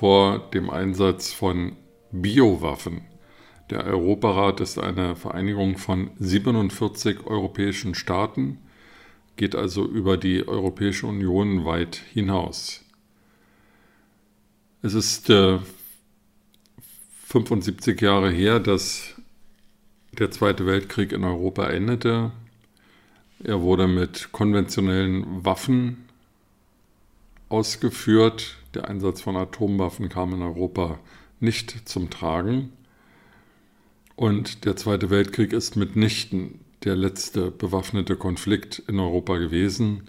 vor dem Einsatz von Biowaffen. Der Europarat ist eine Vereinigung von 47 europäischen Staaten, geht also über die Europäische Union weit hinaus. Es ist äh, 75 Jahre her, dass der Zweite Weltkrieg in Europa endete. Er wurde mit konventionellen Waffen ausgeführt. Der Einsatz von Atomwaffen kam in Europa nicht zum Tragen. Und der Zweite Weltkrieg ist mitnichten der letzte bewaffnete Konflikt in Europa gewesen.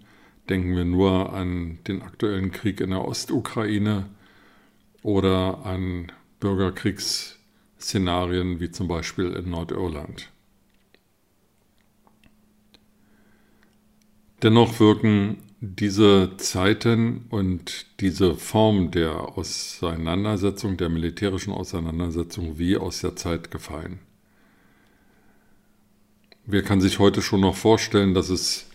Denken wir nur an den aktuellen Krieg in der Ostukraine oder an Bürgerkriegsszenarien wie zum Beispiel in Nordirland. Dennoch wirken diese Zeiten und diese Form der Auseinandersetzung, der militärischen Auseinandersetzung wie aus der Zeit gefallen. Wer kann sich heute schon noch vorstellen, dass es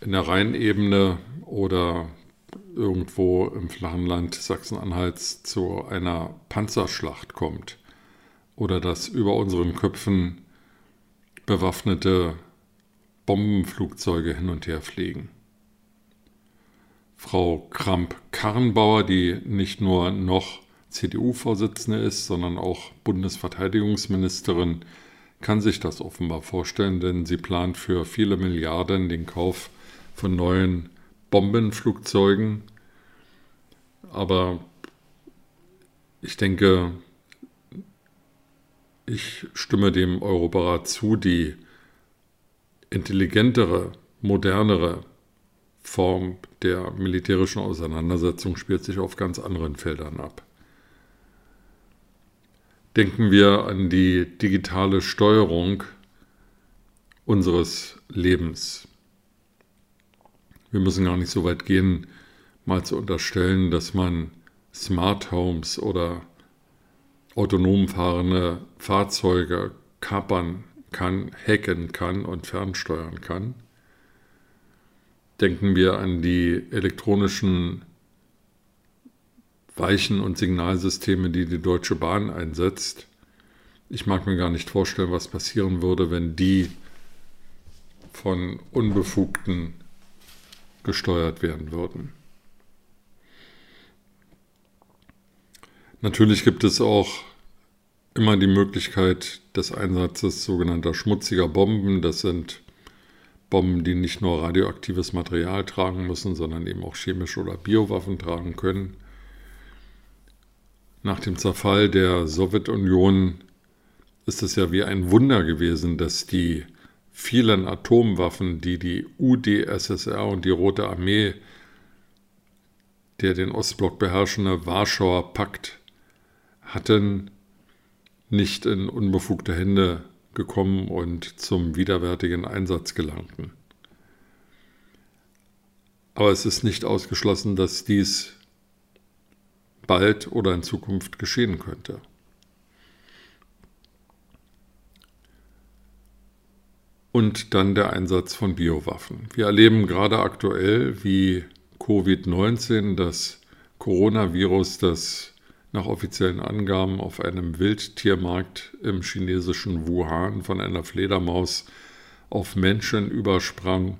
in der Rheinebene oder irgendwo im flachen Land Sachsen-Anhalts zu einer Panzerschlacht kommt oder dass über unseren Köpfen bewaffnete Bombenflugzeuge hin und her fliegen. Frau Kramp-Karrenbauer, die nicht nur noch CDU-Vorsitzende ist, sondern auch Bundesverteidigungsministerin, kann sich das offenbar vorstellen, denn sie plant für viele Milliarden den Kauf von neuen Bombenflugzeugen. Aber ich denke, ich stimme dem Europarat zu, die intelligentere, modernere Form der militärischen Auseinandersetzung spielt sich auf ganz anderen Feldern ab. Denken wir an die digitale Steuerung unseres Lebens. Wir müssen gar nicht so weit gehen, mal zu unterstellen, dass man Smart Homes oder autonom fahrende Fahrzeuge kapern kann, hacken kann und fernsteuern kann. Denken wir an die elektronischen Weichen- und Signalsysteme, die die Deutsche Bahn einsetzt. Ich mag mir gar nicht vorstellen, was passieren würde, wenn die von Unbefugten gesteuert werden würden. Natürlich gibt es auch immer die Möglichkeit des Einsatzes sogenannter schmutziger Bomben. Das sind Bomben, die nicht nur radioaktives Material tragen müssen, sondern eben auch chemische oder Biowaffen tragen können. Nach dem Zerfall der Sowjetunion ist es ja wie ein Wunder gewesen, dass die vielen Atomwaffen, die die UdSSR und die Rote Armee, der den Ostblock beherrschende Warschauer Pakt hatten, nicht in unbefugte Hände gekommen und zum widerwärtigen Einsatz gelangten. Aber es ist nicht ausgeschlossen, dass dies bald oder in Zukunft geschehen könnte. Und dann der Einsatz von Biowaffen. Wir erleben gerade aktuell, wie Covid-19, das Coronavirus, das nach offiziellen Angaben auf einem Wildtiermarkt im chinesischen Wuhan von einer Fledermaus auf Menschen übersprang.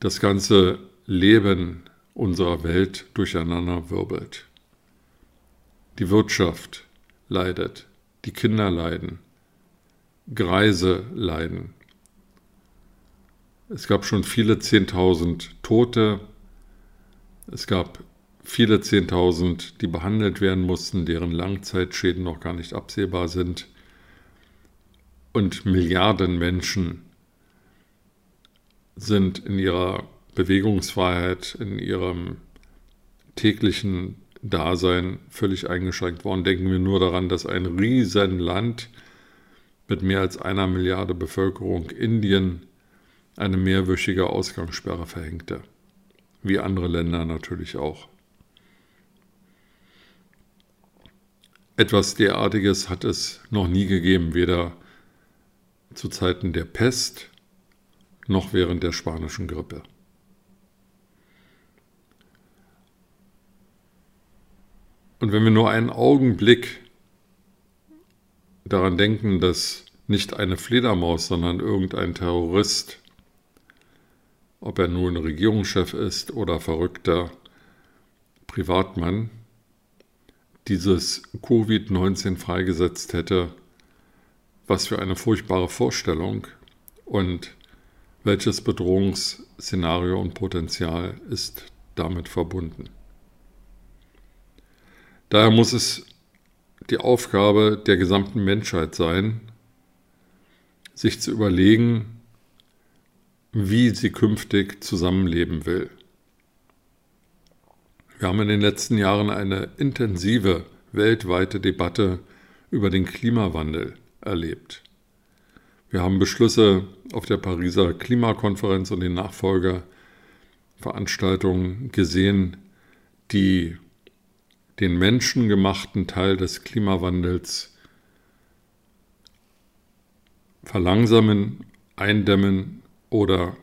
Das ganze Leben unserer Welt durcheinander wirbelt. Die Wirtschaft leidet, die Kinder leiden, Greise leiden. Es gab schon viele Zehntausend Tote, es gab viele Zehntausend, die behandelt werden mussten, deren Langzeitschäden noch gar nicht absehbar sind. Und Milliarden Menschen sind in ihrer Bewegungsfreiheit, in ihrem täglichen Dasein völlig eingeschränkt worden. Denken wir nur daran, dass ein Riesenland mit mehr als einer Milliarde Bevölkerung, Indien, eine mehrwöchige Ausgangssperre verhängte. Wie andere Länder natürlich auch. Etwas derartiges hat es noch nie gegeben, weder zu Zeiten der Pest noch während der spanischen Grippe. Und wenn wir nur einen Augenblick daran denken, dass nicht eine Fledermaus, sondern irgendein Terrorist, ob er nun Regierungschef ist oder verrückter Privatmann, dieses Covid-19 freigesetzt hätte, was für eine furchtbare Vorstellung und welches Bedrohungsszenario und Potenzial ist damit verbunden. Daher muss es die Aufgabe der gesamten Menschheit sein, sich zu überlegen, wie sie künftig zusammenleben will. Wir haben in den letzten Jahren eine intensive weltweite Debatte über den Klimawandel erlebt. Wir haben Beschlüsse auf der Pariser Klimakonferenz und den Nachfolgeveranstaltungen gesehen, die den menschengemachten Teil des Klimawandels verlangsamen, eindämmen oder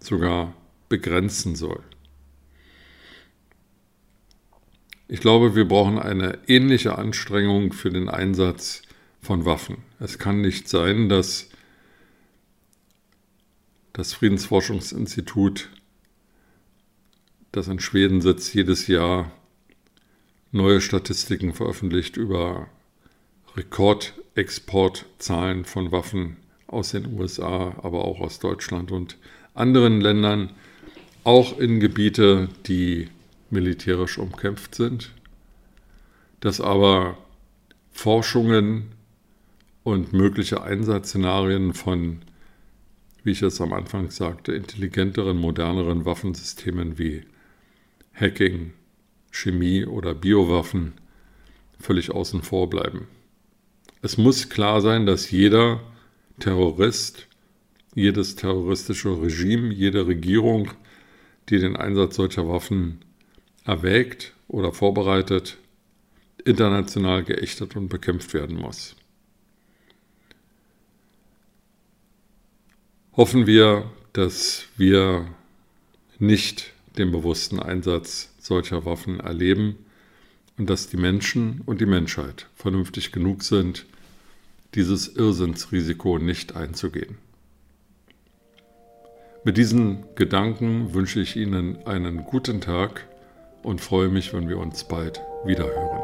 sogar begrenzen soll. Ich glaube, wir brauchen eine ähnliche Anstrengung für den Einsatz von Waffen. Es kann nicht sein, dass das Friedensforschungsinstitut, das in Schweden sitzt, jedes Jahr neue Statistiken veröffentlicht über Rekordexportzahlen von Waffen aus den USA, aber auch aus Deutschland und anderen Ländern, auch in Gebiete, die militärisch umkämpft sind, dass aber Forschungen und mögliche Einsatzszenarien von, wie ich es am Anfang sagte, intelligenteren, moderneren Waffensystemen wie Hacking, Chemie oder Biowaffen völlig außen vor bleiben. Es muss klar sein, dass jeder Terrorist, jedes terroristische Regime, jede Regierung, die den Einsatz solcher Waffen erwägt oder vorbereitet, international geächtet und bekämpft werden muss. Hoffen wir, dass wir nicht den bewussten Einsatz solcher Waffen erleben und dass die Menschen und die Menschheit vernünftig genug sind, dieses Irrsinnsrisiko nicht einzugehen. Mit diesen Gedanken wünsche ich Ihnen einen guten Tag und freue mich, wenn wir uns bald wiederhören.